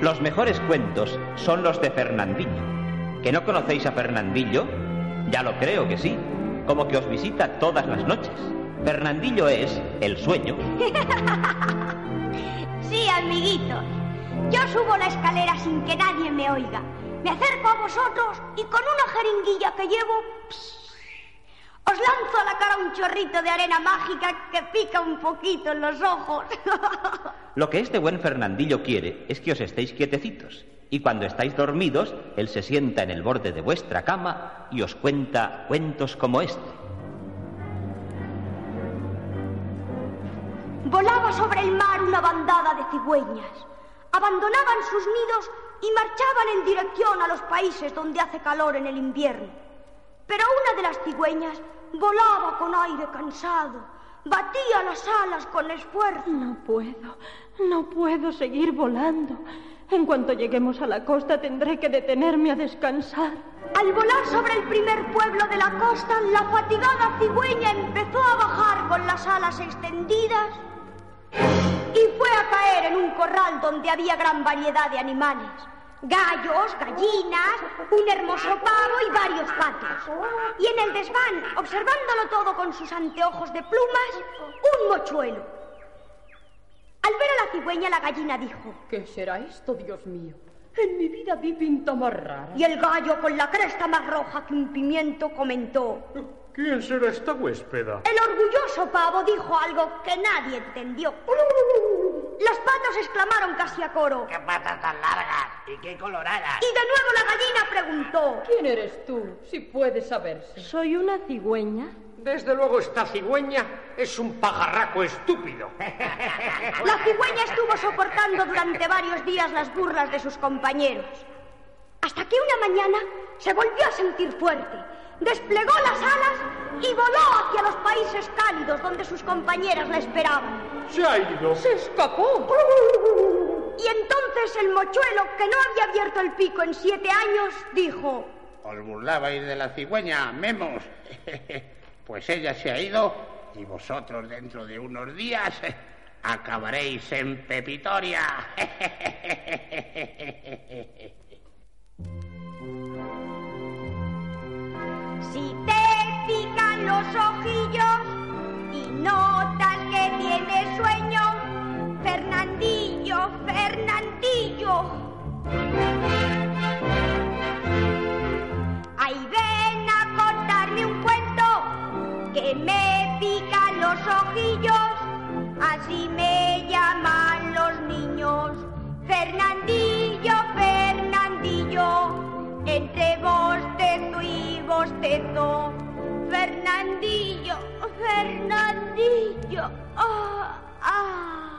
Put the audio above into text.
Los mejores cuentos son los de Fernandillo. ¿Que no conocéis a Fernandillo? Ya lo creo que sí, como que os visita todas las noches. Fernandillo es el sueño. sí, amiguitos. Yo subo la escalera sin que nadie me oiga. Me acerco a vosotros y con una jeringuilla que llevo... os lanzo a la cara un chorrito de arena mágica que pica un poquito en los ojos. Lo que este buen Fernandillo quiere es que os estéis quietecitos. Y cuando estáis dormidos, él se sienta en el borde de vuestra cama y os cuenta cuentos como este. Volaba sobre el mar una bandada de cigüeñas. Abandonaban sus nidos y marchaban en dirección a los países donde hace calor en el invierno. Pero una de las cigüeñas volaba con aire cansado, batía las alas con esfuerzo. No puedo, no puedo seguir volando. En cuanto lleguemos a la costa tendré que detenerme a descansar. Al volar sobre el primer pueblo de la costa, la fatigada cigüeña empezó a bajar con las alas extendidas y fue a caer en un corral donde había gran variedad de animales. Gallos, gallinas, un hermoso pavo y patos. Y en el desván, observándolo todo con sus anteojos de plumas, un mochuelo. Al ver a la cigüeña, la gallina dijo: ¿Qué será esto, Dios mío? En mi vida vi pinta más rara. Y el gallo, con la cresta más roja que un pimiento, comentó: ¿Quién será esta huéspeda? El orgulloso pavo dijo algo que nadie entendió. Los patos exclamaron casi a coro. ¡Qué patas tan largas! ¿Y qué coloradas? Y de nuevo la gallina preguntó. ¿Quién eres tú, si puedes saberse? ¿Soy una cigüeña? Desde luego esta cigüeña es un pajarraco estúpido. La cigüeña estuvo soportando durante varios días las burlas de sus compañeros. Hasta que una mañana se volvió a sentir fuerte desplegó las alas y voló hacia los países cálidos donde sus compañeras la esperaban. Se ha ido. Se escapó. Y entonces el mochuelo, que no había abierto el pico en siete años, dijo... Os burlabais de la cigüeña, memos. pues ella se ha ido y vosotros dentro de unos días acabaréis en Pepitoria. Si te pican los ojillos Fernandillo. Ahí ven a contarme un cuento que me pican los ojillos, así me llaman los niños. Fernandillo, Fernandillo, entre bostezo y bostezo. Fernandillo, Fernandillo. ah.